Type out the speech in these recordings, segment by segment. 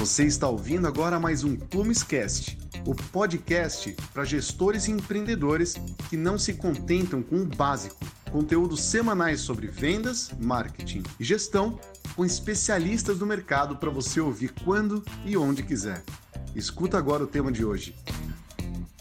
Você está ouvindo agora mais um Plumescast, o podcast para gestores e empreendedores que não se contentam com o básico. Conteúdos semanais sobre vendas, marketing e gestão com especialistas do mercado para você ouvir quando e onde quiser. Escuta agora o tema de hoje.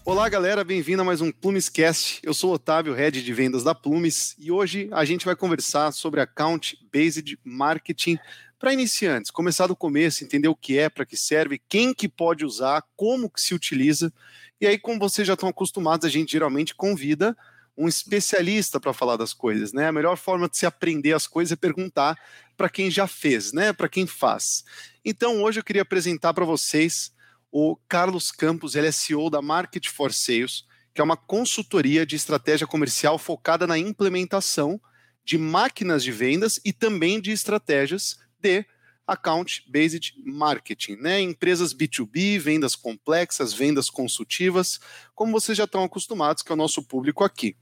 Olá, galera, bem-vindo a mais um Plumescast. Eu sou Otávio, head de vendas da Plumes, e hoje a gente vai conversar sobre account based marketing para iniciantes, começar do começo, entender o que é, para que serve, quem que pode usar, como que se utiliza. E aí, como vocês já estão acostumados, a gente geralmente convida um especialista para falar das coisas, né? A melhor forma de se aprender as coisas é perguntar para quem já fez, né? Para quem faz. Então, hoje eu queria apresentar para vocês o Carlos Campos, ele é CEO da Market for Sales, que é uma consultoria de estratégia comercial focada na implementação de máquinas de vendas e também de estratégias de account-based marketing, né? Empresas B2B, vendas complexas, vendas consultivas, como vocês já estão acostumados, que é o nosso público aqui.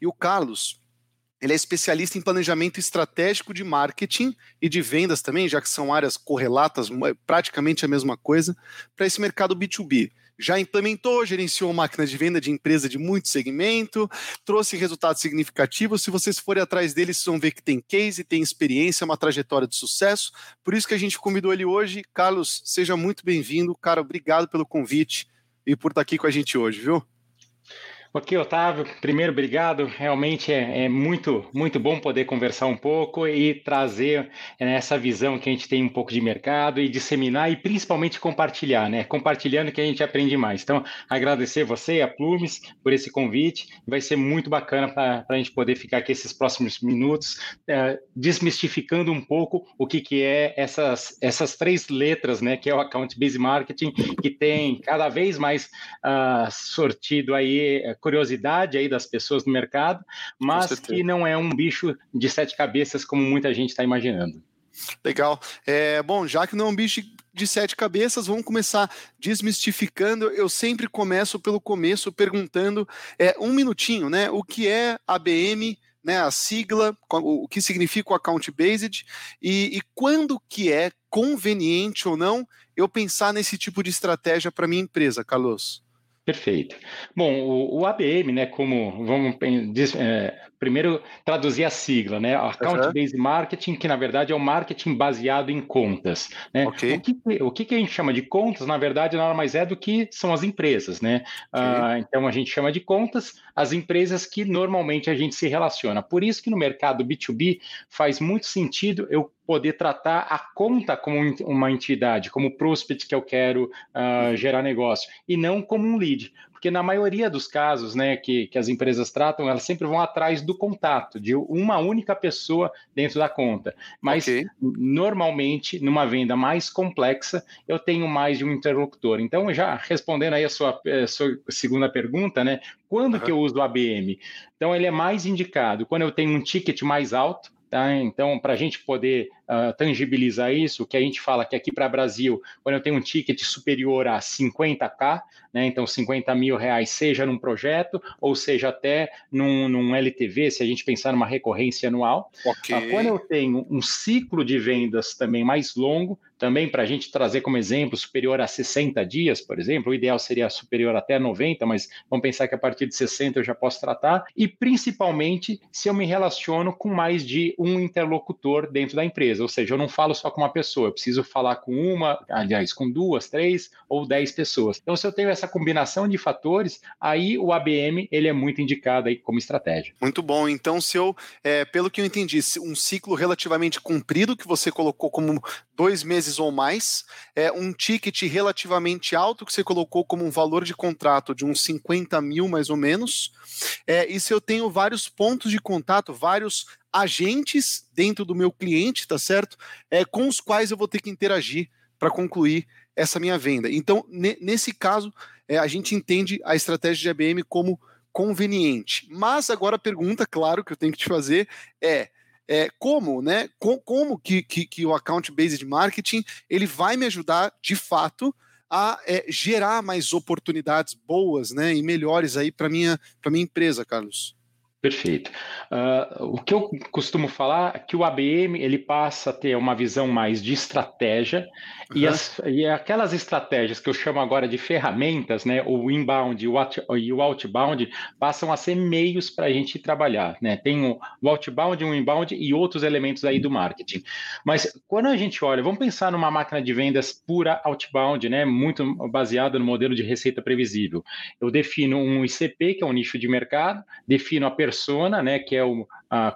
E o Carlos, ele é especialista em planejamento estratégico de marketing e de vendas também, já que são áreas correlatas, praticamente a mesma coisa, para esse mercado B2B já implementou, gerenciou máquinas de venda de empresa de muito segmento, trouxe resultados significativos. Se vocês forem atrás dele, vocês vão ver que tem case, tem experiência, uma trajetória de sucesso. Por isso que a gente convidou ele hoje. Carlos, seja muito bem-vindo. Cara, obrigado pelo convite e por estar aqui com a gente hoje, viu? Ok, Otávio, primeiro, obrigado. Realmente é, é, muito, muito bom poder conversar um pouco e trazer né, essa visão que a gente tem um pouco de mercado e disseminar e principalmente compartilhar, né? Compartilhando que a gente aprende mais. Então, agradecer você, a Plumes, por esse convite. Vai ser muito bacana para a gente poder ficar aqui esses próximos minutos é, desmistificando um pouco o que, que é essas, essas três letras, né? Que é o Account Based Marketing, que tem cada vez mais uh, sortido aí curiosidade aí das pessoas no mercado, mas que não é um bicho de sete cabeças como muita gente está imaginando. Legal. É, bom, já que não é um bicho de sete cabeças, vamos começar desmistificando. Eu sempre começo pelo começo perguntando é, um minutinho, né? O que é ABM? Né, a sigla, o que significa o account based e, e quando que é conveniente ou não eu pensar nesse tipo de estratégia para minha empresa, Carlos? Perfeito. Bom, o, o, ABM, né, como vamos é, primeiro traduzir a sigla, né, Account uhum. Based Marketing, que na verdade é o marketing baseado em contas, né? Okay. O, que, o que a gente chama de contas, na verdade, nada mais é do que são as empresas, né? Okay. Uh, então a gente chama de contas as empresas que normalmente a gente se relaciona. Por isso que no mercado B2B faz muito sentido eu poder tratar a conta como uma entidade, como prospect que eu quero uh, gerar negócio, e não como um lead. Porque na maioria dos casos né, que, que as empresas tratam, elas sempre vão atrás do contato, de uma única pessoa dentro da conta. Mas okay. normalmente, numa venda mais complexa, eu tenho mais de um interlocutor. Então, já respondendo aí a sua, a eh, sua segunda pergunta, né? Quando uhum. que eu uso o ABM? Então, ele é mais indicado quando eu tenho um ticket mais alto, Tá? Então, para a gente poder uh, tangibilizar isso, o que a gente fala que aqui para o Brasil, quando eu tenho um ticket superior a 50k, né, então 50 mil reais, seja num projeto, ou seja até num, num LTV, se a gente pensar numa recorrência anual. Okay. Uh, quando eu tenho um ciclo de vendas também mais longo, também para a gente trazer como exemplo superior a 60 dias, por exemplo, o ideal seria superior até 90, mas vamos pensar que a partir de 60 eu já posso tratar, e principalmente se eu me relaciono com mais de um interlocutor dentro da empresa, ou seja, eu não falo só com uma pessoa, eu preciso falar com uma, aliás, com duas, três ou dez pessoas. Então, se eu tenho essa combinação de fatores, aí o ABM ele é muito indicado aí como estratégia. Muito bom. Então, se eu, é, pelo que eu entendi, um ciclo relativamente comprido que você colocou como dois meses ou mais, é um ticket relativamente alto que você colocou como um valor de contrato de uns 50 mil mais ou menos. É, e se eu tenho vários pontos de contato, vários agentes dentro do meu cliente, tá certo? É, com os quais eu vou ter que interagir para concluir essa minha venda. Então, nesse caso, é, a gente entende a estratégia de ABM como conveniente. Mas agora a pergunta, claro, que eu tenho que te fazer é, é como, né? Com, como que, que, que, o account based marketing ele vai me ajudar de fato a é, gerar mais oportunidades boas, né? E melhores aí para minha para minha empresa, Carlos. Perfeito. Uh, o que eu costumo falar é que o ABM ele passa a ter uma visão mais de estratégia uhum. e, as, e aquelas estratégias que eu chamo agora de ferramentas, né, o inbound e o outbound, passam a ser meios para a gente trabalhar. Né? Tem o, o outbound, o inbound e outros elementos aí do marketing. Mas quando a gente olha, vamos pensar numa máquina de vendas pura outbound, né, muito baseada no modelo de receita previsível. Eu defino um ICP, que é um nicho de mercado, defino a persona, né, que é o,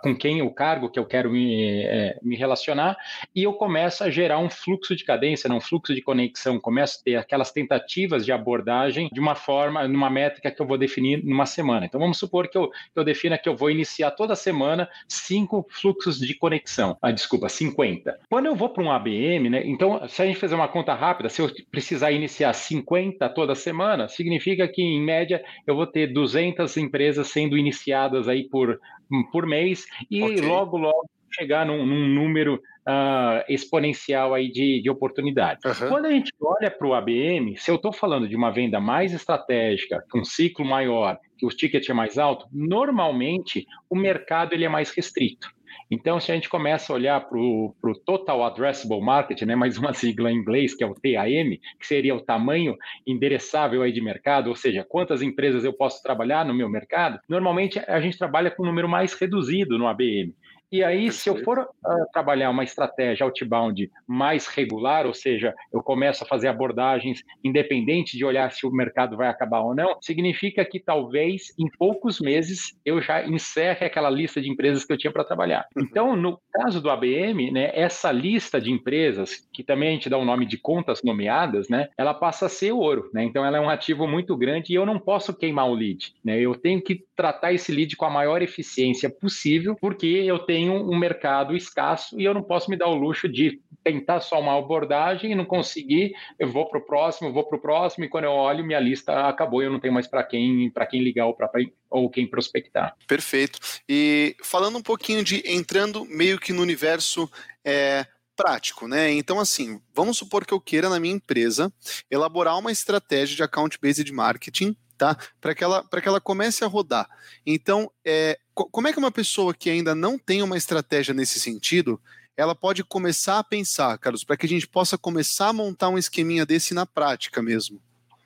com quem o cargo que eu quero me, é, me relacionar, e eu começo a gerar um fluxo de cadência, né, um fluxo de conexão, começo a ter aquelas tentativas de abordagem de uma forma, numa métrica que eu vou definir numa semana. Então vamos supor que eu, que eu defina que eu vou iniciar toda semana cinco fluxos de conexão. Ah, desculpa, 50. Quando eu vou para um ABM, né, então se a gente fizer uma conta rápida, se eu precisar iniciar 50 toda semana, significa que em média eu vou ter 200 empresas sendo iniciadas aí por, por mês e okay. logo, logo chegar num, num número uh, exponencial aí de, de oportunidades. Uhum. Quando a gente olha para o ABM, se eu estou falando de uma venda mais estratégica, com um ciclo maior, que o ticket é mais alto, normalmente o mercado ele é mais restrito. Então, se a gente começa a olhar para o Total Addressable Market, né, mais uma sigla em inglês, que é o TAM, que seria o tamanho endereçável aí de mercado, ou seja, quantas empresas eu posso trabalhar no meu mercado, normalmente a gente trabalha com um número mais reduzido no ABM. E aí, se eu for uh, trabalhar uma estratégia outbound mais regular, ou seja, eu começo a fazer abordagens independente de olhar se o mercado vai acabar ou não, significa que talvez em poucos meses eu já encerre aquela lista de empresas que eu tinha para trabalhar. Uhum. Então, no caso do ABM, né, essa lista de empresas, que também a gente dá o nome de contas nomeadas, né, ela passa a ser ouro. Né? Então, ela é um ativo muito grande e eu não posso queimar o lead. Né? Eu tenho que tratar esse lead com a maior eficiência possível, porque eu tenho tenho um mercado escasso e eu não posso me dar o luxo de tentar só uma abordagem e não conseguir, eu vou para o próximo, vou para o próximo, e quando eu olho, minha lista acabou e eu não tenho mais para quem, quem ligar ou, pra, ou quem prospectar. Perfeito. E falando um pouquinho de entrando meio que no universo. É, prático, né? Então, assim, vamos supor que eu queira na minha empresa elaborar uma estratégia de account-based marketing tá? Para que, ela, que ela comece a rodar. Então, é, como é que uma pessoa que ainda não tem uma estratégia nesse sentido, ela pode começar a pensar, Carlos, para que a gente possa começar a montar um esqueminha desse na prática mesmo?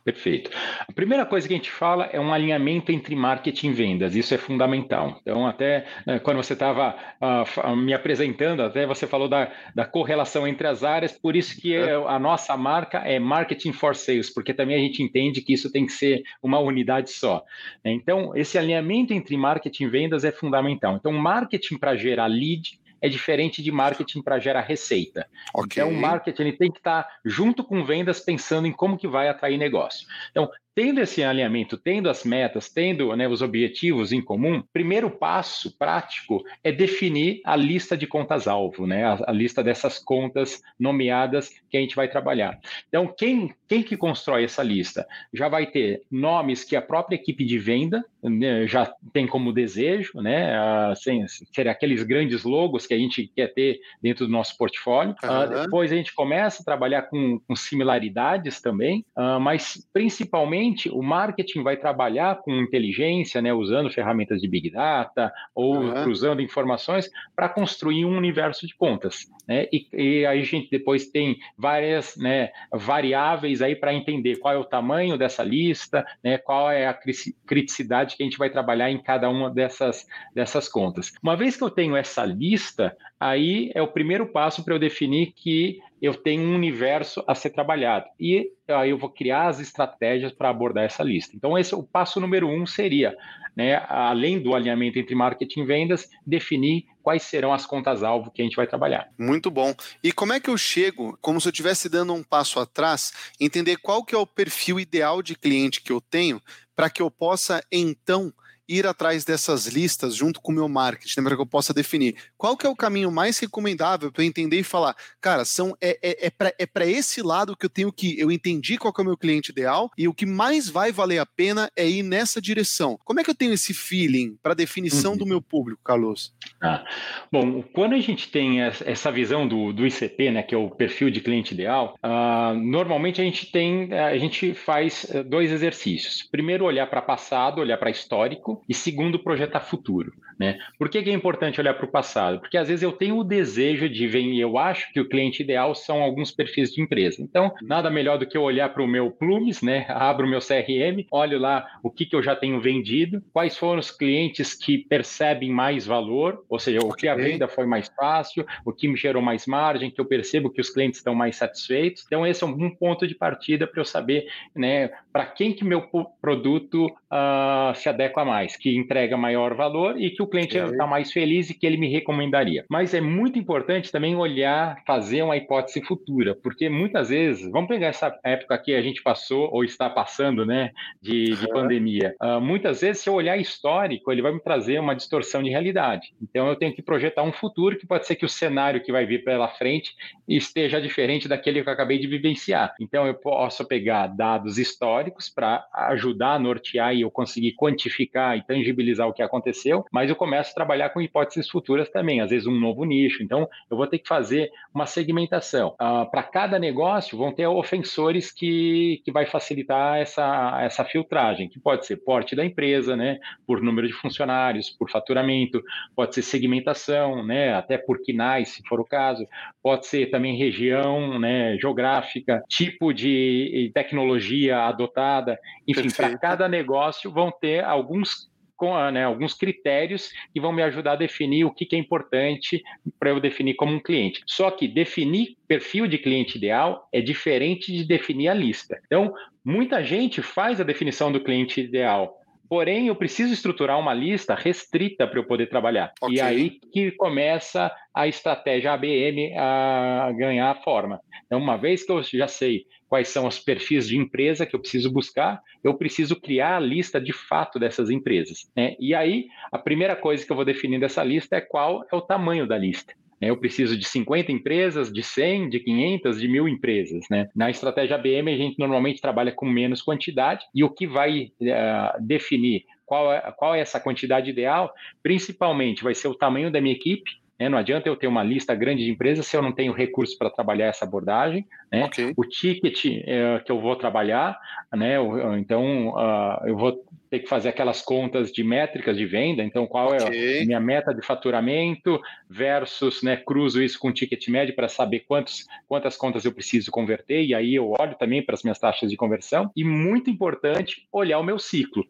Perfeito. A primeira coisa que a gente fala é um alinhamento entre marketing e vendas, isso é fundamental. Então, até né, quando você estava uh, me apresentando, até você falou da, da, correlação entre as áreas, por isso que é. a nossa marca é Marketing for Sales, porque também a gente entende que isso tem que ser uma unidade só. Então, esse alinhamento entre marketing e vendas é fundamental. Então, marketing para gerar lead, é diferente de marketing para gerar receita. Okay. Então, o marketing ele tem que estar junto com vendas pensando em como que vai atrair negócio. Então, tendo esse alinhamento, tendo as metas, tendo né, os objetivos em comum, primeiro passo prático é definir a lista de contas-alvo, né, a, a, lista dessas contas nomeadas que a gente vai trabalhar. Então, quem, quem que constrói essa lista? Já vai ter nomes que a própria equipe de venda né, já tem como desejo, né, assim, ser aqueles grandes logos que a gente quer ter dentro do nosso portfólio. Uhum. Uh, depois a gente começa a trabalhar com, com similaridades também, uh, mas principalmente o marketing vai trabalhar com inteligência, né, usando ferramentas de Big Data ou uhum. cruzando informações para construir um universo de contas. Né? E, e, aí a gente depois tem várias né, variáveis aí para entender qual é o tamanho dessa lista, né, qual é a criticidade que a gente vai trabalhar em cada uma dessas, dessas contas. Uma vez que eu tenho essa lista, aí é o primeiro passo para eu definir que eu tenho um universo a ser trabalhado. E aí eu vou criar as estratégias para abordar essa lista. Então, esse o passo número um seria, né, além do alinhamento entre marketing e vendas, definir quais serão as contas-alvo que a gente vai trabalhar. Muito bom. E como é que eu chego, como se eu estivesse dando um passo atrás, entender qual que é o perfil ideal de cliente que eu tenho, para que eu possa, então, ir atrás dessas listas junto com o meu marketing, para que eu possa definir qual que é o caminho mais recomendável para eu entender e falar, cara, são é, é, é para é esse lado que eu tenho que eu entendi qual que é o meu cliente ideal e o que mais vai valer a pena é ir nessa direção. Como é que eu tenho esse feeling para definição uhum. do meu público, Carlos? Ah, bom, quando a gente tem essa visão do, do ICP, né, que é o perfil de cliente ideal, uh, normalmente a gente tem a gente faz eh, dois exercícios. Primeiro olhar para passado, olhar para histórico e segundo, projetar futuro. Né? Por que, que é importante olhar para o passado? Porque às vezes eu tenho o desejo de ver, e eu acho que o cliente ideal são alguns perfis de empresa. Então, nada melhor do que eu olhar para o meu Plumes, né? abro o meu CRM, olho lá o que, que eu já tenho vendido, quais foram os clientes que percebem mais valor, ou seja, o que a venda foi mais fácil, o que me gerou mais margem, que eu percebo que os clientes estão mais satisfeitos. Então, esse é um ponto de partida para eu saber né, para quem que meu produto uh, se adequa mais, que entrega maior valor e que o cliente está mais feliz e que ele me recomendaria. Mas é muito importante também olhar, fazer uma hipótese futura, porque muitas vezes, vamos pegar essa época que a gente passou ou está passando, né, de, de pandemia. Uh, muitas vezes, se eu olhar histórico, ele vai me trazer uma distorção de realidade. Então, eu tenho que projetar um futuro que pode ser que o cenário que vai vir pela frente esteja diferente daquele que eu acabei de vivenciar. Então, eu posso pegar dados históricos para ajudar a nortear e eu conseguir quantificar e tangibilizar o que aconteceu, mas eu começo a trabalhar com hipóteses futuras também, às vezes um novo nicho. Então, eu vou ter que fazer uma segmentação. Uh, para cada negócio, vão ter ofensores que, que vai facilitar essa, essa filtragem, que pode ser porte da empresa, né, por número de funcionários, por faturamento, pode ser segmentação, né, até por quinais, se for o caso, pode ser também região, né, geográfica, tipo de tecnologia adotada, enfim, para cada negócio vão ter alguns com né, alguns critérios que vão me ajudar a definir o que, que é importante para eu definir como um cliente. Só que definir perfil de cliente ideal é diferente de definir a lista. Então, muita gente faz a definição do cliente ideal, Porém, eu preciso estruturar uma lista restrita para eu poder trabalhar. Okay. E aí que começa a estratégia ABM a ganhar forma. Então, uma vez que eu já sei quais são os perfis de empresa que eu preciso buscar, eu preciso criar a lista de fato dessas empresas. Né? E aí, a primeira coisa que eu vou definir dessa lista é qual é o tamanho da lista. Né? Eu preciso de 50 empresas, de 100, de 500, de mil empresas. Né? Na estratégia ABM, a gente normalmente trabalha com menos quantidade e o que vai uh, definir qual é, qual é essa quantidade ideal, principalmente vai ser o tamanho da minha equipe, né? Não adianta eu ter uma lista grande de empresas se eu não tenho recursos para trabalhar essa abordagem. Né? Okay. O ticket é, que eu vou trabalhar, né? então uh, eu vou ter que fazer aquelas contas de métricas de venda. Então, qual okay. é a minha meta de faturamento versus, né, cruzo isso com ticket médio para saber quantos, quantas contas eu preciso converter. E aí eu olho também para as minhas taxas de conversão. E muito importante, olhar o meu ciclo.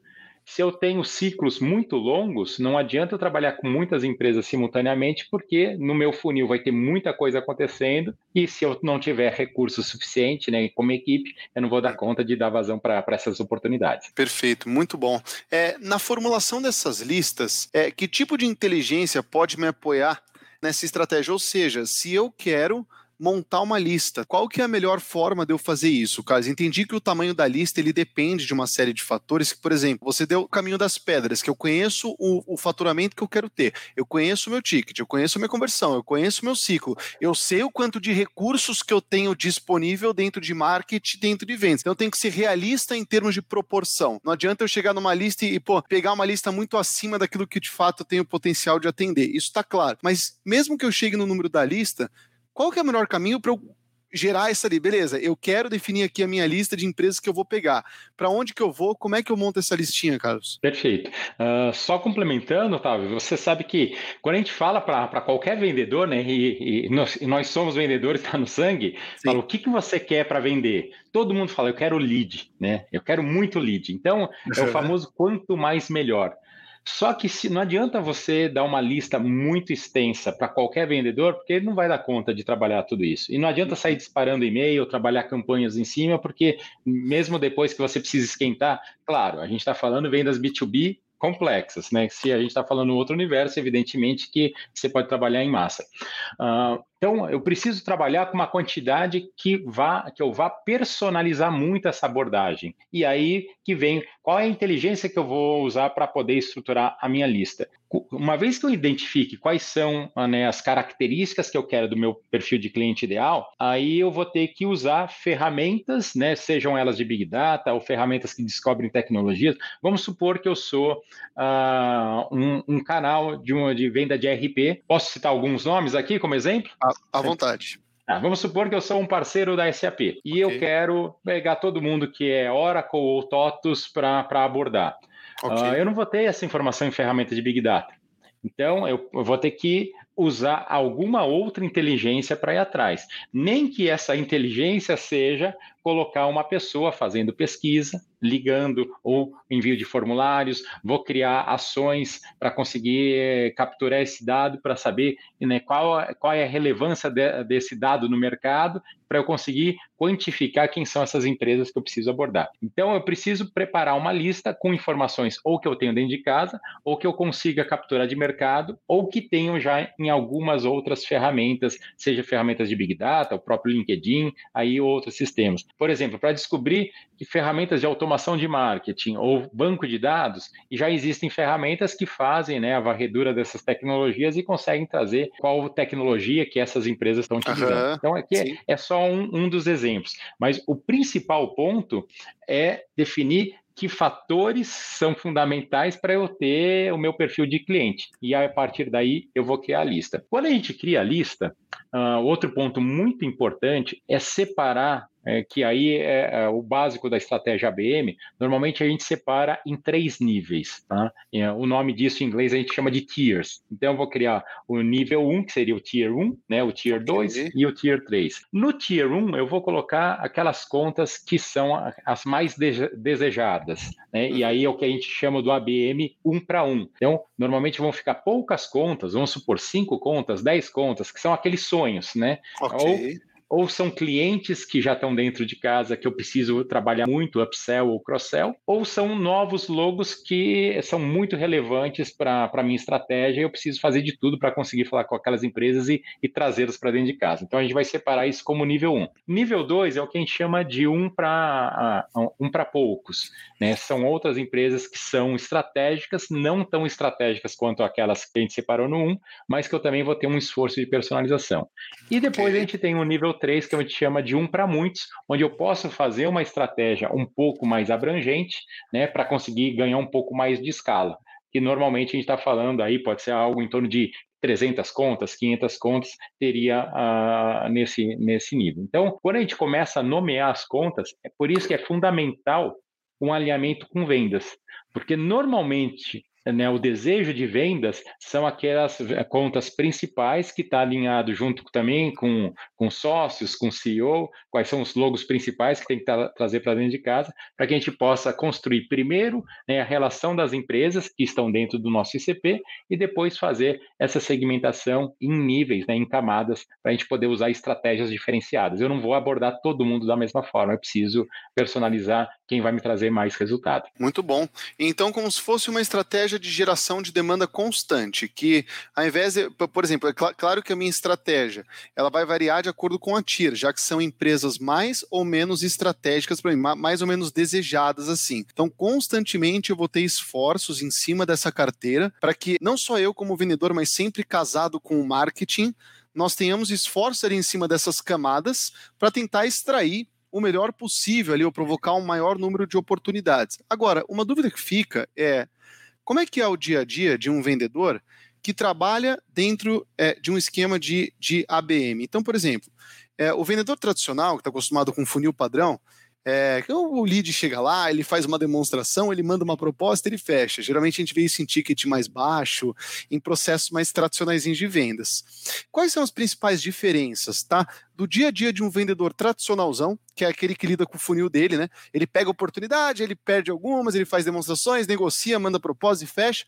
Se eu tenho ciclos muito longos, não adianta eu trabalhar com muitas empresas simultaneamente, porque no meu funil vai ter muita coisa acontecendo e se eu não tiver recurso suficiente, né, como equipe, eu não vou dar conta de dar vazão para essas oportunidades. Perfeito, muito bom. É, na formulação dessas listas, é, que tipo de inteligência pode me apoiar nessa estratégia? Ou seja, se eu quero montar uma lista. Qual que é a melhor forma de eu fazer isso, Carlos? Entendi que o tamanho da lista ele depende de uma série de fatores. Que, por exemplo, você deu o caminho das pedras, que eu conheço o, o faturamento que eu quero ter, eu conheço o meu ticket, eu conheço a minha conversão, eu conheço o meu ciclo, eu sei o quanto de recursos que eu tenho disponível dentro de marketing, dentro de vendas. Então eu tenho que ser realista em termos de proporção. Não adianta eu chegar numa lista e, pô, pegar uma lista muito acima daquilo que de fato eu tenho potencial de atender. Isso está claro. Mas mesmo que eu chegue no número da lista, qual que é o melhor caminho para eu gerar essa ali? Beleza, eu quero definir aqui a minha lista de empresas que eu vou pegar. Para onde que eu vou? Como é que eu monto essa listinha, Carlos? Perfeito. Uh, só complementando, Otávio, você sabe que quando a gente fala para qualquer vendedor, né, e, e, nós, e nós, somos vendedores, está no sangue, fala o que, que você quer para vender? Todo mundo fala, eu quero lead, né? Eu quero muito lead. Então, é o famoso quanto mais melhor. Só que se, não adianta você dar uma lista muito extensa para qualquer vendedor, porque ele não vai dar conta de trabalhar tudo isso. E não adianta sair disparando e-mail, trabalhar campanhas em cima, porque mesmo depois que você precisa esquentar, claro, a gente está falando vendas B2B complexas, né? Se a gente está falando outro universo, evidentemente que você pode trabalhar em massa. Uh, então, eu preciso trabalhar com uma quantidade que vá, que eu vá personalizar muito essa abordagem. E aí que vem qual é a inteligência que eu vou usar para poder estruturar a minha lista uma vez que eu identifique quais são né, as características que eu quero do meu perfil de cliente ideal, aí eu vou ter que usar ferramentas, né, sejam elas de Big Data ou ferramentas que descobrem tecnologias. Vamos supor que eu sou uh, um, um, canal de, uma, de venda de RP. Posso citar alguns nomes aqui como exemplo? À, vontade. Ah, vamos supor que eu sou um parceiro da SAP e okay. eu quero pegar todo mundo que é Oracle ou TOTUS para abordar. Okay. Uh, eu não vou ter essa informação em ferramenta de Big Data. Então, eu, eu vou ter que usar alguma outra inteligência para ir atrás. Nem que essa inteligência seja colocar uma pessoa fazendo pesquisa, ligando ou envio de formulários, vou criar ações para conseguir eh, capturar esse dado para saber né, qual, qual é a relevância de, desse dado no mercado, para eu conseguir quantificar quem são essas empresas que eu preciso abordar. Então, eu preciso preparar uma lista com informações ou que eu tenho dentro de casa, ou que eu consiga capturar de mercado, ou que tenho já em algumas outras ferramentas, seja ferramentas de Big Data, o próprio LinkedIn, aí outros sistemas. Por exemplo, para descobrir que ferramentas de automação de marketing ou banco de dados, já existem ferramentas que fazem né, a varredura dessas tecnologias e conseguem trazer qual tecnologia que essas empresas estão utilizando. Uhum, então, aqui é, é, só um, um dos exemplos. Mas o principal ponto é definir que fatores são fundamentais para eu ter o meu perfil de cliente. E a partir daí eu vou criar a lista. Quando a gente cria a lista, uh, outro ponto muito importante é separar é, que aí é, é, o básico da estratégia ABM, normalmente a gente separa em três níveis. Tá? É, o nome disso em inglês a gente chama de tiers. Então eu vou criar o nível 1, que seria o tier 1, né, o tier 2 e o tier 3. No tier 1, eu vou colocar aquelas contas que são as mais de desejadas. Né? E aí é o que a gente chama do ABM 1 para 1. Então, normalmente vão ficar poucas contas, vamos supor 5 contas, 10 contas, que são aqueles sonhos, né? Okay. Ou são clientes que já estão dentro de casa que eu preciso trabalhar muito, upsell ou cross-sell, ou são novos logos que são muito relevantes para a minha estratégia e eu preciso fazer de tudo para conseguir falar com aquelas empresas e, e trazê-los para dentro de casa. Então a gente vai separar isso como nível 1. Nível 2 é o que a gente chama de um para um para poucos. Né? São outras empresas que são estratégicas, não tão estratégicas quanto aquelas que a gente separou no 1, mas que eu também vou ter um esforço de personalização. E depois a gente tem o nível 3, que a gente chama de um para muitos, onde eu posso fazer uma estratégia um pouco mais abrangente, né, para conseguir ganhar um pouco mais de escala. Que normalmente a gente está falando aí, pode ser algo em torno de 300 contas, 500 contas, teria uh, nesse, nesse nível. Então, quando a gente começa a nomear as contas, é por isso que é fundamental um alinhamento com vendas, porque normalmente né, o desejo de vendas são aquelas eh, contas principais que está alinhado junto também com, com sócios, com CEO, quais são os logos principais que tem que tra trazer para dentro de casa, para que a gente possa construir primeiro né, a relação das empresas que estão dentro do nosso ICP e depois fazer essa segmentação em níveis, né, em camadas, para a gente poder usar estratégias diferenciadas. Eu não vou abordar todo mundo da mesma forma, eu preciso personalizar quem vai me trazer mais resultado. Muito bom. Então, como se fosse uma estratégia de geração de demanda constante, que ao invés de, por exemplo, é cl claro que a minha estratégia ela vai variar de acordo com a TIR, já que são empresas mais ou menos estratégicas para mim, mais ou menos desejadas assim. Então, constantemente eu vou ter esforços em cima dessa carteira para que não só eu como vendedor, mas sempre casado com o marketing, nós tenhamos esforço ali em cima dessas camadas para tentar extrair o melhor possível ali, ou provocar um maior número de oportunidades. Agora, uma dúvida que fica é como é que é o dia a dia de um vendedor que trabalha dentro é, de um esquema de, de ABM? Então, por exemplo, é, o vendedor tradicional, que está acostumado com funil padrão, é, o lead chega lá, ele faz uma demonstração, ele manda uma proposta, ele fecha. Geralmente a gente vê isso em ticket mais baixo, em processos mais tradicionais de vendas. Quais são as principais diferenças, tá? Do dia a dia de um vendedor tradicionalzão, que é aquele que lida com o funil dele, né? Ele pega oportunidade, ele perde algumas, ele faz demonstrações, negocia, manda proposta e fecha.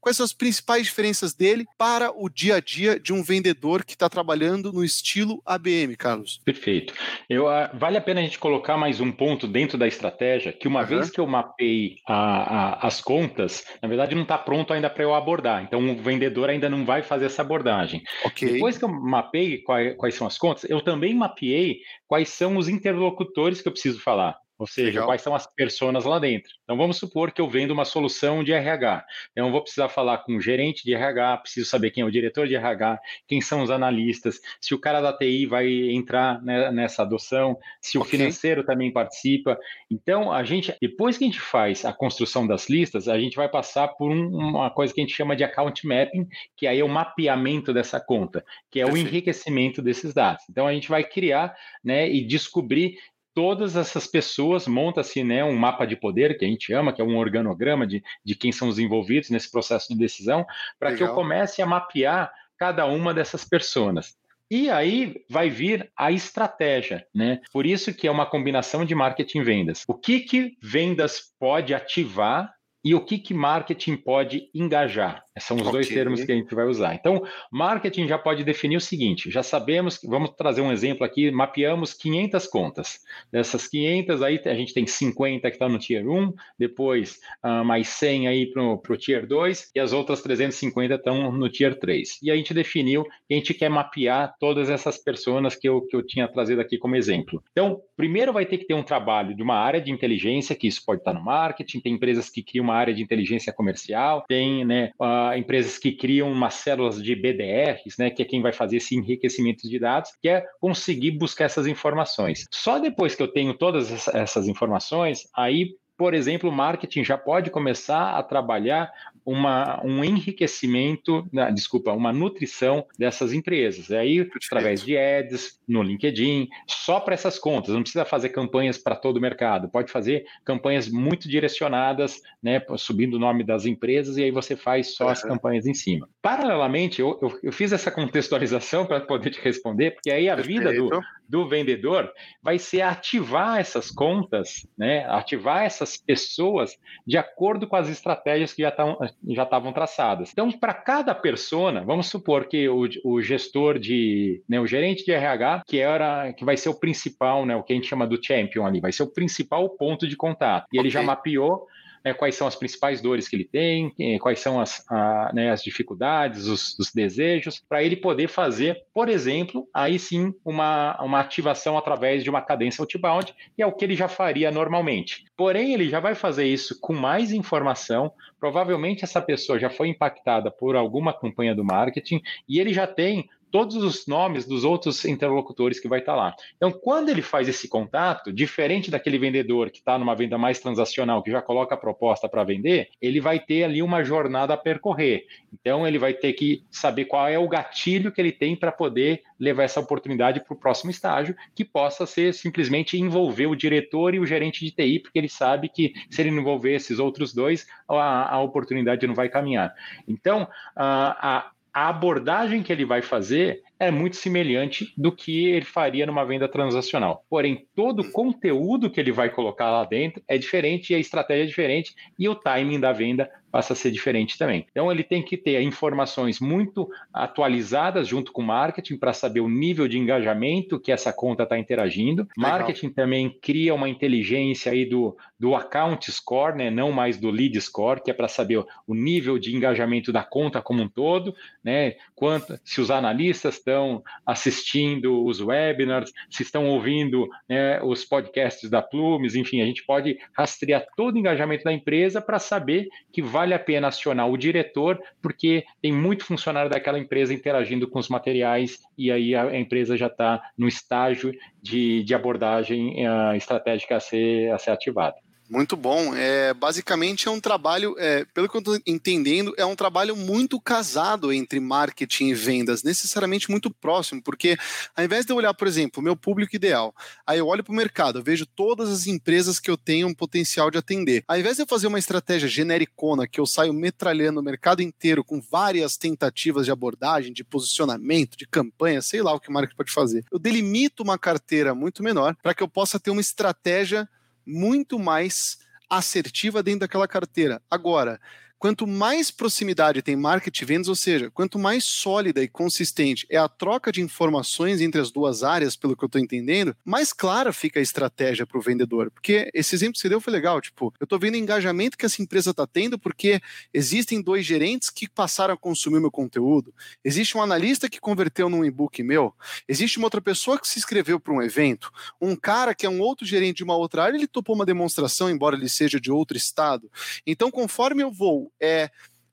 Quais são as principais diferenças dele para o dia a dia de um vendedor que está trabalhando no estilo ABM, Carlos? Perfeito. Eu, uh, vale a pena a gente colocar mais um ponto dentro da estratégia, que uma uhum. vez que eu mapei a, a, as contas, na verdade não está pronto ainda para eu abordar. Então o vendedor ainda não vai fazer essa abordagem. Okay. Depois que eu mapei quais, quais são as contas, eu também mapeei quais são os interlocutores que eu preciso falar. Ou seja, Legal. quais são as pessoas lá dentro. Então, vamos supor que eu vendo uma solução de RH. Então, eu vou precisar falar com o gerente de RH, preciso saber quem é o diretor de RH, quem são os analistas, se o cara da TI vai entrar nessa adoção, se o okay. financeiro também participa. Então, a gente, depois que a gente faz a construção das listas, a gente vai passar por um, uma coisa que a gente chama de account mapping, que aí é o mapeamento dessa conta, que é Perfeito. o enriquecimento desses dados. Então, a gente vai criar né, e descobrir todas essas pessoas, monta-se né, um mapa de poder, que a gente chama, que é um organograma de, de quem são os envolvidos nesse processo de decisão, para que eu comece a mapear cada uma dessas pessoas. E aí vai vir a estratégia, né? Por isso que é uma combinação de marketing e vendas. O que que vendas pode ativar e o que que marketing pode engajar? São os okay. dois termos que a gente vai usar. Então, marketing já pode definir o seguinte: já sabemos, vamos trazer um exemplo aqui, mapeamos 500 contas. Dessas 500, aí a gente tem 50 que estão tá no Tier 1, depois uh, mais 100 aí para o Tier 2, e as outras 350 estão no Tier 3. E a gente definiu que a gente quer mapear todas essas pessoas que eu, que eu tinha trazido aqui como exemplo. Então, primeiro vai ter que ter um trabalho de uma área de inteligência, que isso pode estar no marketing, tem empresas que criam uma área de inteligência comercial, tem, né, uh, empresas que criam umas células de BDRs, né, que é quem vai fazer esse enriquecimento de dados, que é conseguir buscar essas informações. Só depois que eu tenho todas essas informações, aí por exemplo, o marketing já pode começar a trabalhar uma, um enriquecimento, desculpa, uma nutrição dessas empresas. Aí, através de ads, no LinkedIn, só para essas contas, não precisa fazer campanhas para todo o mercado, pode fazer campanhas muito direcionadas, né, subindo o nome das empresas, e aí você faz só uhum. as campanhas em cima. Paralelamente, eu, eu, eu fiz essa contextualização para poder te responder, porque aí a Perfeito. vida do, do vendedor vai ser ativar essas contas, né, ativar essas pessoas de acordo com as estratégias que já estão já estavam traçadas. Então, para cada persona, vamos supor que o, o gestor de, né, o gerente de RH, que era, que vai ser o principal, né, o que a gente chama do champion ali, vai ser o principal ponto de contato. E okay. ele já mapeou né, quais são as principais dores que ele tem, quais são as, a, né, as dificuldades, os, os desejos, para ele poder fazer, por exemplo, aí sim, uma, uma ativação através de uma cadência outbound, que é o que ele já faria normalmente. Porém, ele já vai fazer isso com mais informação, provavelmente essa pessoa já foi impactada por alguma campanha do marketing e ele já tem todos os nomes dos outros interlocutores que vai estar lá. Então, quando ele faz esse contato, diferente daquele vendedor que está numa venda mais transacional, que já coloca a proposta para vender, ele vai ter ali uma jornada a percorrer. Então, ele vai ter que saber qual é o gatilho que ele tem para poder levar essa oportunidade para o próximo estágio, que possa ser simplesmente envolver o diretor e o gerente de TI, porque ele sabe que se ele não envolver esses outros dois, a, a oportunidade não vai caminhar. Então, a, a a abordagem que ele vai fazer é muito semelhante do que ele faria numa venda transacional. Porém, todo o conteúdo que ele vai colocar lá dentro é diferente a estratégia é diferente e o timing da venda passa a ser diferente também. Então, ele tem que ter informações muito atualizadas junto com o marketing para saber o nível de engajamento que essa conta está interagindo. Legal. Marketing também cria uma inteligência aí do, do account score, né? não mais do lead score, que é para saber o nível de engajamento da conta como um todo, né? Quanto, se os analistas estão assistindo os webinars, se estão ouvindo né, os podcasts da Plumes, enfim, a gente pode rastrear todo o engajamento da empresa para saber que vai vale a pena acionar o diretor, porque tem muito funcionário daquela empresa interagindo com os materiais e aí a, empresa já está no estágio de, de abordagem uh, estratégica a ser, a ser ativada. Muito bom. É, basicamente é um trabalho, é, pelo que eu estou entendendo, é um trabalho muito casado entre marketing e vendas, necessariamente muito próximo, porque ao invés de eu olhar, por exemplo, o meu público ideal, aí eu olho para o mercado, eu vejo todas as empresas que eu tenho um potencial de atender. Ao invés de eu fazer uma estratégia genericona, que eu saio metralhando o mercado inteiro com várias tentativas de abordagem, de posicionamento, de campanha, sei lá o que o marketing pode fazer, eu delimito uma carteira muito menor para que eu possa ter uma estratégia muito mais assertiva dentro daquela carteira. Agora, quanto mais proximidade tem marketing e vendas, ou seja, quanto mais sólida e consistente é a troca de informações entre as duas áreas, pelo que eu estou entendendo, mais clara fica a estratégia para o vendedor. Porque esse exemplo que você deu foi legal. Tipo, eu estou vendo o engajamento que essa empresa está tendo porque existem dois gerentes que passaram a consumir meu conteúdo, existe um analista que converteu num e-book meu, existe uma outra pessoa que se inscreveu para um evento, um cara que é um outro gerente de uma outra área, ele topou uma demonstração, embora ele seja de outro estado. Então, conforme eu vou é,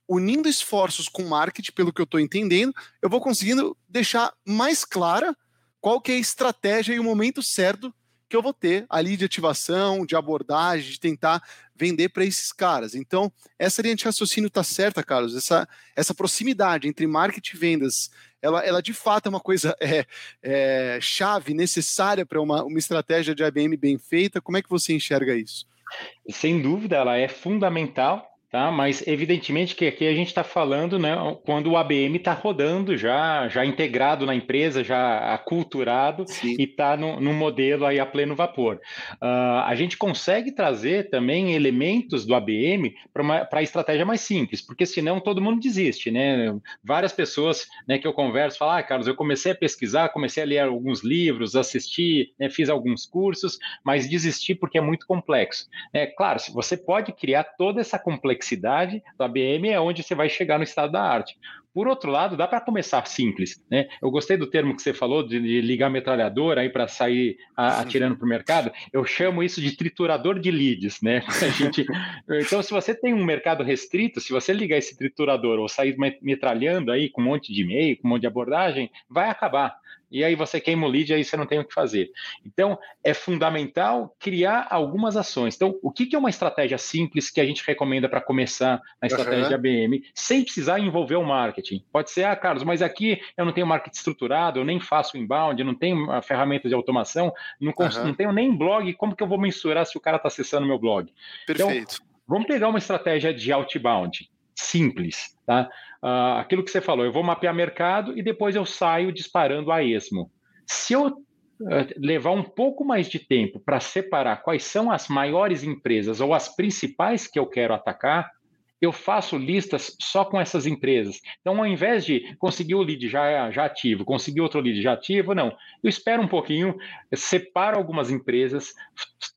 unindo esforços com marketing, pelo que eu estou entendendo, eu vou conseguindo deixar mais clara qual que é a estratégia e o momento certo que eu vou ter ali de ativação, de abordagem, de tentar vender para esses caras. Então, essa linha de raciocínio está certa, Carlos. Essa, essa proximidade entre marketing e vendas, ela, ela de fato é uma coisa é, é chave, necessária para uma, uma estratégia de IBM bem feita. Como é que você enxerga isso? Sem dúvida, ela é fundamental Tá? Mas evidentemente que aqui a gente está falando né, quando o ABM está rodando já, já integrado na empresa, já aculturado Sim. e está no, no, modelo aí a pleno vapor. Uh, a gente consegue trazer também elementos do ABM para a estratégia mais simples, porque senão todo mundo desiste. Né? Várias pessoas né, que eu converso falam, ah, Carlos, eu comecei a pesquisar, comecei a ler alguns livros, assistir, né, fiz alguns cursos, mas desisti porque é muito complexo. É claro, você pode criar toda essa complexidade complexidade do ABM é onde você vai chegar no estado da arte. Por outro lado, dá para começar simples, né? Eu gostei do termo que você falou de, de ligar metralhador aí para sair a, atirando para o mercado. Eu chamo isso de triturador de leads, né? Gente... então, se você tem um mercado restrito, se você ligar esse triturador ou sair metralhando aí com um monte de e-mail, com um monte de abordagem, vai acabar e aí você queima o lead, aí você não tem o que fazer. Então, é fundamental criar algumas ações. Então, o que é uma estratégia simples que a gente recomenda para começar na estratégia uhum. de ABM, sem precisar envolver o marketing? Pode ser, ah, Carlos, mas aqui eu não tenho marketing estruturado, eu nem faço inbound, eu não tenho ferramenta de automação, não, uhum. não tenho nem blog, como que eu vou mensurar se o cara está acessando meu blog? Então, Perfeito. Então, vamos pegar uma estratégia de outbound simples, tá? Uh, aquilo que você falou, eu vou mapear mercado e depois eu saio disparando a esmo. Se eu uh, levar um pouco mais de tempo para separar quais são as maiores empresas ou as principais que eu quero atacar, eu faço listas só com essas empresas. Então, ao invés de conseguir o lead já, já ativo, conseguir outro lead já ativo, não. Eu espero um pouquinho, separo algumas empresas,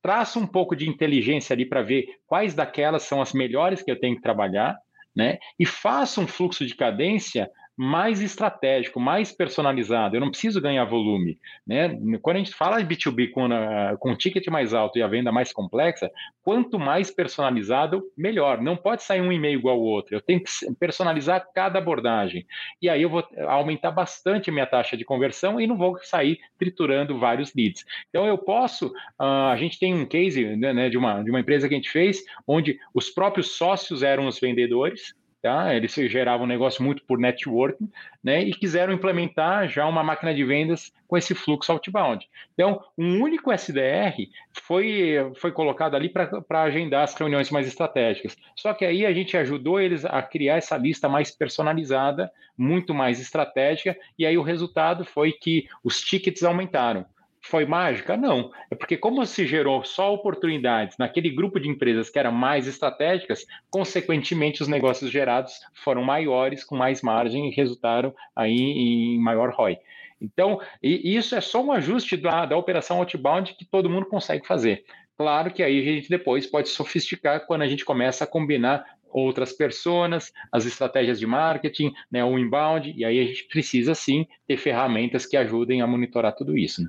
traço um pouco de inteligência ali para ver quais daquelas são as melhores que eu tenho que trabalhar, né? E faça um fluxo de cadência mais estratégico, mais personalizado. Eu não preciso ganhar volume. Né? Quando a gente fala de B2B com, a, com um ticket mais alto e a venda mais complexa, quanto mais personalizado, melhor. Não pode sair um e-mail igual ao outro. Eu tenho que personalizar cada abordagem. E aí eu vou aumentar bastante minha taxa de conversão e não vou sair triturando vários leads. Então eu posso, uh, a gente tem um case né, né, de, uma, de uma empresa que a gente fez, onde os próprios sócios eram os vendedores, Tá? Eles geravam um negócio muito por networking, né? E quiseram implementar já uma máquina de vendas com esse fluxo outbound. Então, um único SDR foi, foi colocado ali para agendar as reuniões mais estratégicas. Só que aí a gente ajudou eles a criar essa lista mais personalizada, muito mais estratégica, e aí o resultado foi que os tickets aumentaram. Foi mágica? Não. É porque, como se gerou só oportunidades naquele grupo de empresas que eram mais estratégicas, consequentemente, os negócios gerados foram maiores, com mais margem e resultaram aí em maior ROI. Então, isso é só um ajuste da, da operação outbound que todo mundo consegue fazer. Claro que aí a gente depois pode sofisticar quando a gente começa a combinar outras pessoas, as estratégias de marketing, né, o inbound, e aí a gente precisa sim ter ferramentas que ajudem a monitorar tudo isso. Né?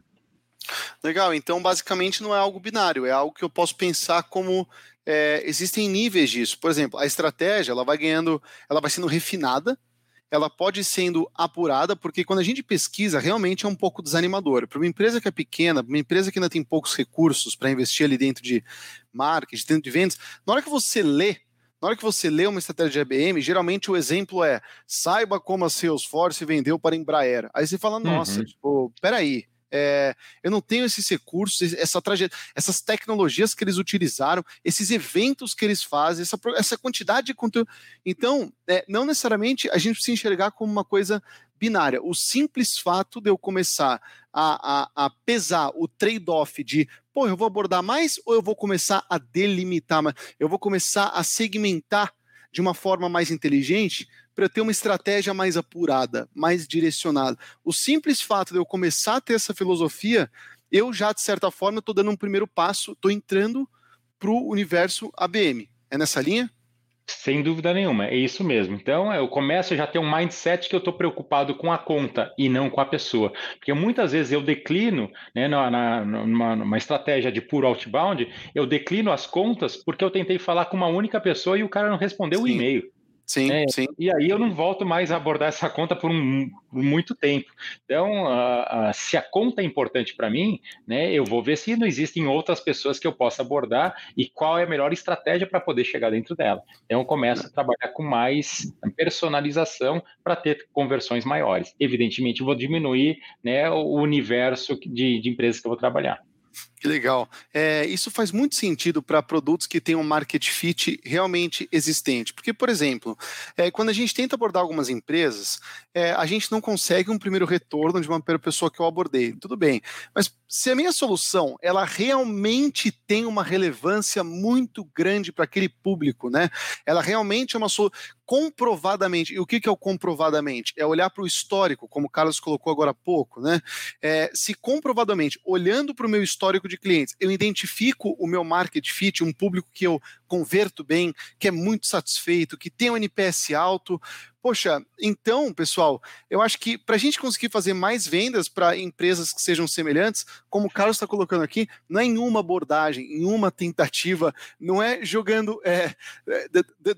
Legal, então basicamente não é algo binário, é algo que eu posso pensar como é, existem níveis disso. Por exemplo, a estratégia ela vai ganhando, ela vai sendo refinada, ela pode sendo apurada, porque quando a gente pesquisa, realmente é um pouco desanimador. Para uma empresa que é pequena, uma empresa que ainda tem poucos recursos para investir ali dentro de marketing, dentro de vendas, na hora que você lê na hora que você lê uma estratégia de IBM, geralmente o exemplo é saiba como a Salesforce vendeu para a Embraer. Aí você fala, nossa, uhum. tipo, peraí, é, eu não tenho esses recursos, essa essas tecnologias que eles utilizaram, esses eventos que eles fazem, essa, essa quantidade de conteúdo. Então, é, não necessariamente a gente precisa enxergar como uma coisa binária. O simples fato de eu começar a, a, a pesar o trade-off de, pô, eu vou abordar mais ou eu vou começar a delimitar? Eu vou começar a segmentar de uma forma mais inteligente para ter uma estratégia mais apurada, mais direcionada. O simples fato de eu começar a ter essa filosofia, eu já, de certa forma, estou dando um primeiro passo, estou entrando para o universo ABM. É nessa linha? Sem dúvida nenhuma, é isso mesmo. Então, eu começo a já ter um mindset que eu estou preocupado com a conta e não com a pessoa. Porque muitas vezes eu declino, né, na, na, numa, numa estratégia de puro outbound, eu declino as contas porque eu tentei falar com uma única pessoa e o cara não respondeu Sim. o e-mail. Sim, né? sim. E aí eu não volto mais a abordar essa conta por, um, muito tempo. Então, se a conta é importante para mim, né, eu vou ver se não existem outras pessoas que eu possa abordar e qual é a melhor estratégia para poder chegar dentro dela. Então, eu começo a trabalhar com mais personalização para ter conversões maiores. Evidentemente, vou diminuir né, o universo de, de empresas que eu vou trabalhar. Que legal. É, isso faz muito sentido para produtos que têm um market fit realmente existente. Porque, por exemplo, é, quando a gente tenta abordar algumas empresas, é, a gente não consegue um primeiro retorno de uma pessoa que eu abordei. Tudo bem. Mas se a minha solução ela realmente tem uma relevância muito grande para aquele público, né? Ela realmente é uma solução comprovadamente. E o que, que é o comprovadamente? É olhar para o histórico, como o Carlos colocou agora há pouco, né? É, se comprovadamente, olhando para o meu histórico de clientes, eu identifico o meu market fit, um público que eu converto bem, que é muito satisfeito, que tem um NPS alto. Poxa, então, pessoal, eu acho que para a gente conseguir fazer mais vendas para empresas que sejam semelhantes, como o Carlos está colocando aqui, não é em uma abordagem, em uma tentativa, não é jogando, é, é,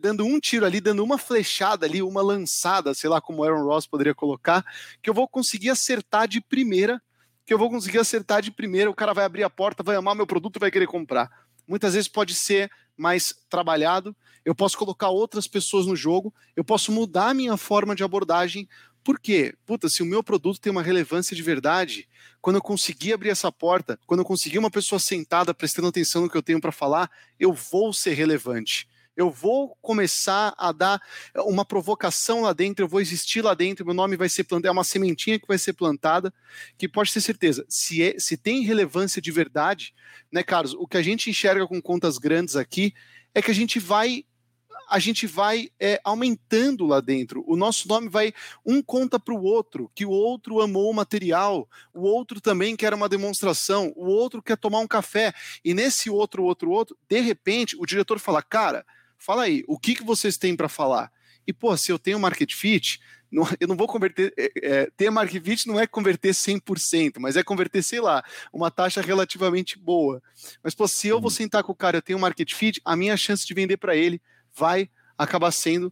dando um tiro ali, dando uma flechada ali, uma lançada, sei lá como Aaron Ross poderia colocar, que eu vou conseguir acertar de primeira, que eu vou conseguir acertar de primeira, o cara vai abrir a porta, vai amar meu produto e vai querer comprar. Muitas vezes pode ser mais trabalhado, eu posso colocar outras pessoas no jogo, eu posso mudar a minha forma de abordagem. Por quê? Puta, se o meu produto tem uma relevância de verdade, quando eu conseguir abrir essa porta, quando eu conseguir uma pessoa sentada prestando atenção no que eu tenho para falar, eu vou ser relevante. Eu vou começar a dar uma provocação lá dentro, eu vou existir lá dentro, meu nome vai ser plantado, é uma sementinha que vai ser plantada, que pode ter certeza, se, é, se tem relevância de verdade, né, Carlos? O que a gente enxerga com contas grandes aqui é que a gente vai a gente vai é, aumentando lá dentro. O nosso nome vai um conta para o outro, que o outro amou o material, o outro também quer uma demonstração, o outro quer tomar um café. E nesse outro, outro, outro, de repente, o diretor fala: Cara, fala aí, o que, que vocês têm para falar? E, pô, se eu tenho market fit, não, eu não vou converter. É, é, ter market fit não é converter 100%, mas é converter, sei lá, uma taxa relativamente boa. Mas, pô, se eu vou uhum. sentar com o cara, eu tenho market fit, a minha chance de vender para ele vai acabar sendo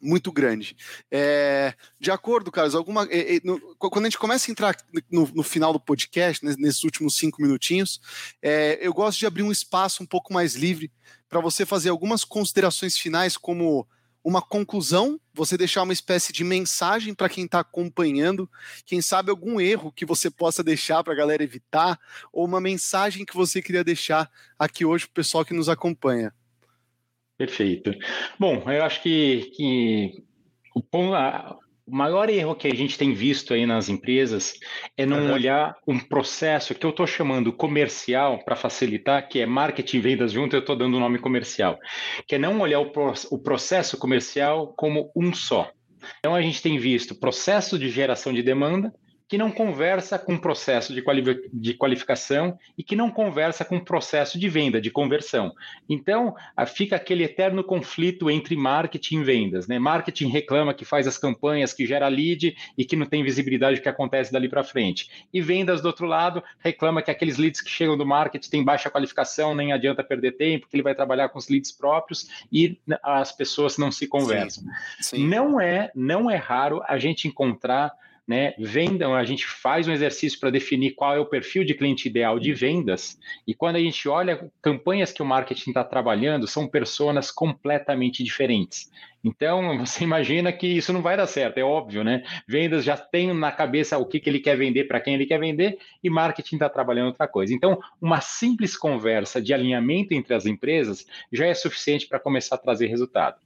muito grande. É, de acordo, Carlos, alguma, é, é, no, quando a gente começa a entrar no, no final do podcast, né, nesses últimos cinco minutinhos, é, eu gosto de abrir um espaço um pouco mais livre para você fazer algumas considerações finais, como uma conclusão, você deixar uma espécie de mensagem para quem está acompanhando, quem sabe algum erro que você possa deixar para a galera evitar, ou uma mensagem que você queria deixar aqui hoje para o pessoal que nos acompanha. Perfeito. Bom, eu acho que, que o, o maior erro que a gente tem visto aí nas empresas é não uhum. olhar um processo que eu estou chamando comercial para facilitar, que é marketing e vendas junto, eu estou dando o nome comercial, que é não olhar o, o processo comercial como um só. Então a gente tem visto processo de geração de demanda, que não conversa com o processo de, quali de qualificação e que não conversa com o processo de venda, de conversão. Então, fica aquele eterno conflito entre marketing e vendas. Né? Marketing reclama que faz as campanhas, que gera lead e que não tem visibilidade do que acontece dali para frente. E vendas, do outro lado, reclama que aqueles leads que chegam do marketing têm baixa qualificação, nem adianta perder tempo, que ele vai trabalhar com os leads próprios e as pessoas não se conversam. Sim, sim. Não é, não é raro a gente encontrar né, vendam, a gente faz um exercício para definir qual é o perfil de cliente ideal de vendas, e quando a gente olha campanhas que o marketing está trabalhando, são personas completamente diferentes. Então, você imagina que isso não vai dar certo, é óbvio, né? Vendas já tem na cabeça o que, que ele quer vender, para quem ele quer vender, e marketing está trabalhando outra coisa. Então, uma simples conversa de alinhamento entre as empresas já é suficiente para começar a trazer resultado.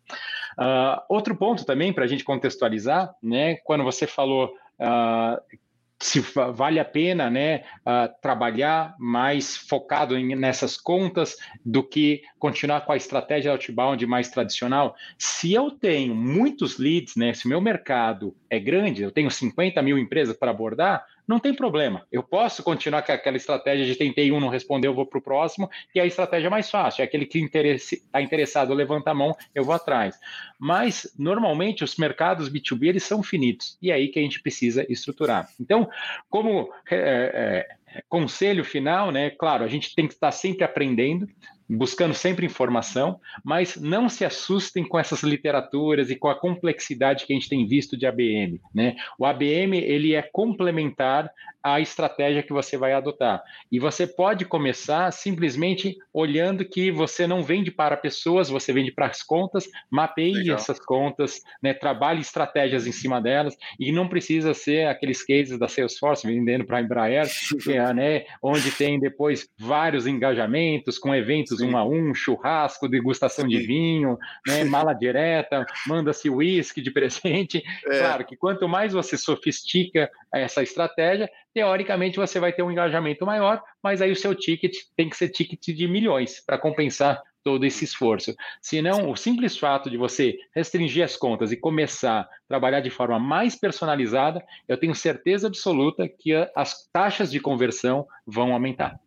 Uh, outro ponto também, para a gente contextualizar, né? Quando você falou uh, se vale a pena né, uh, trabalhar mais focado em, nessas contas do que continuar com a estratégia outbound mais tradicional. Se eu tenho muitos leads, né, se o meu mercado é grande, eu tenho 50 mil empresas para abordar, não tem problema. Eu posso continuar com aquela estratégia de tentei um, não respondeu, eu vou para o próximo, que é a estratégia mais fácil. É aquele que está interessado, levanta a mão, eu vou atrás. Mas, normalmente, os mercados B2B eles são finitos. E é aí que a gente precisa estruturar. Então, como é, é, conselho final, né? Claro, a gente tem que estar sempre aprendendo, buscando sempre informação, mas não se assustem com essas literaturas e com a complexidade que a gente tem visto de ABM. Né? O ABM ele é complementar à estratégia que você vai adotar. E você pode começar simplesmente olhando que você não vende para pessoas, você vende para as contas, mapeie Legal. essas contas, né? trabalhe estratégias em cima delas, e não precisa ser aqueles cases da Salesforce vendendo para a Embraer, é, né? Onde tem depois vários engajamentos com eventos Sim. um a um, churrasco, degustação de vinho, né, mala direta, manda-se uísque de presente. É. Claro que quanto mais você sofistica essa estratégia, teoricamente você vai ter um engajamento maior, mas aí o seu ticket tem que ser ticket de milhões para compensar todo esse esforço. Senão, o simples fato de você restringir as contas e começar a trabalhar de forma mais personalizada, eu tenho certeza absoluta que as taxas de conversão vão aumentar.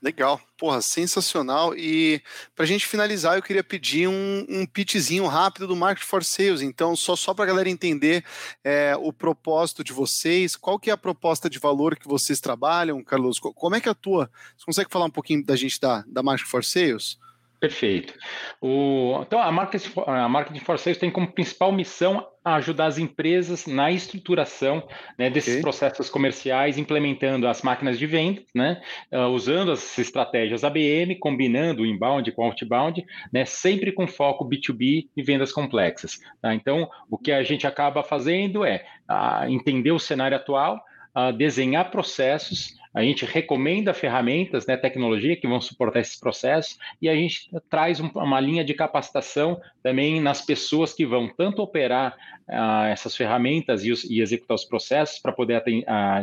Legal, porra, sensacional. E para a gente finalizar, eu queria pedir um, um rápido do Market for Sales. Então, só, só para a galera entender é, o propósito de vocês, qual que é a proposta de valor que vocês trabalham, Carlos? Como é que atua? Você consegue falar um pouquinho da gente da, da Market for Sales? Perfeito. O, então, a Marketing, a Marketing for Sales tem como principal missão ajudar as empresas na estruturação né, desses okay. processos comerciais, implementando as máquinas de venda, né, uh, usando as estratégias ABM, combinando o inbound com o outbound, né, sempre com foco B2B e vendas complexas. Tá? Então, o que a gente acaba fazendo é uh, entender o cenário atual, uh, desenhar processos, a gente recomenda ferramentas, né, tecnologia que vão suportar esses processos e a gente traz um, uma linha de capacitação também nas pessoas que vão tanto operar uh, essas ferramentas e, os, e, executar os processos para poder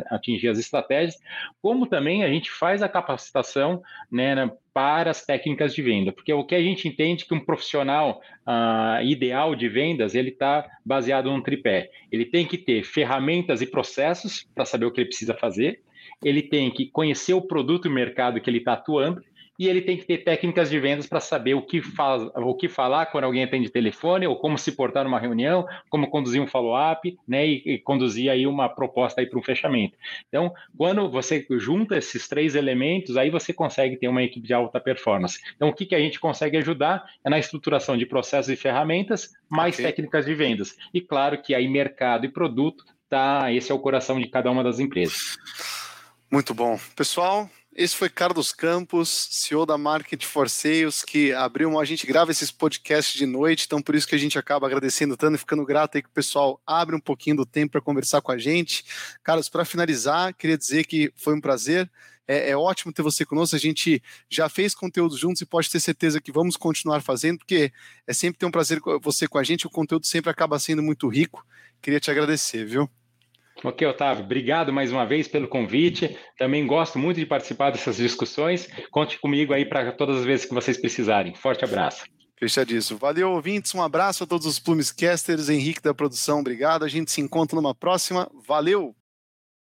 atingir as estratégias, como também a gente faz a capacitação né, para as técnicas de venda, porque o que a gente entende que um profissional uh, ideal de vendas ele está baseado num tripé. Ele tem que ter ferramentas e processos para saber o que ele precisa fazer ele tem que conhecer o produto e o mercado que ele está atuando e ele tem que ter técnicas de vendas para saber o que, faz, o que falar quando alguém atende telefone, ou como se portar numa reunião, como conduzir um follow-up, né, e, e, conduzir aí uma proposta aí para um fechamento. Então, quando você junta esses três elementos, aí você consegue ter uma equipe de alta performance. Então, o que, que a gente consegue ajudar é na estruturação de processos e ferramentas, mais okay. técnicas de vendas. E claro que aí mercado e produto, tá, esse é o coração de cada uma das empresas. Muito bom. Pessoal, esse foi Carlos Campos, CEO da Market for Sales, que abriu a gente grava esses podcasts de noite, então por isso que a gente acaba agradecendo tanto e ficando grato aí que o pessoal abre um pouquinho do tempo para conversar com a gente. Carlos, para finalizar, queria dizer que foi um prazer. É, é, ótimo ter você conosco. A gente já fez conteúdo juntos e pode ter certeza que vamos continuar fazendo, porque é sempre ter um prazer você com a gente. O conteúdo sempre acaba sendo muito rico. Queria te agradecer, viu? Ok, Otávio, obrigado mais uma vez pelo convite. Também gosto muito de participar dessas discussões. Conte comigo aí para todas as vezes que vocês precisarem. Forte abraço. Fechadíssimo. Valeu, ouvintes. Um abraço a todos os Plumescasters. Henrique da produção, obrigado. A gente se encontra numa próxima. Valeu!